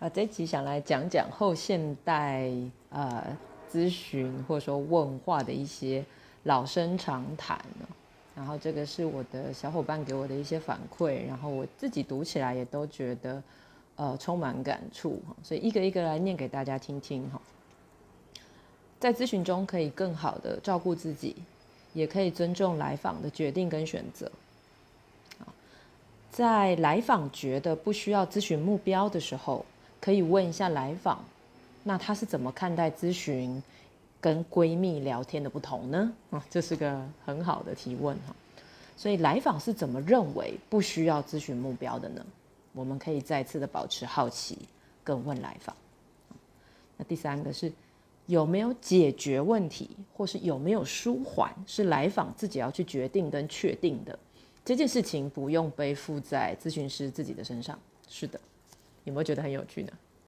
啊，这集想来讲讲后现代呃咨询或者说问话的一些老生常谈然后这个是我的小伙伴给我的一些反馈，然后我自己读起来也都觉得呃充满感触所以一个一个来念给大家听听哈。在咨询中可以更好的照顾自己，也可以尊重来访的决定跟选择。在来访觉得不需要咨询目标的时候。可以问一下来访，那他是怎么看待咨询跟闺蜜聊天的不同呢？啊，这是个很好的提问哈。所以来访是怎么认为不需要咨询目标的呢？我们可以再次的保持好奇，跟问来访。那第三个是有没有解决问题，或是有没有舒缓，是来访自己要去决定跟确定的。这件事情不用背负在咨询师自己的身上。是的。有没有觉得很有趣呢？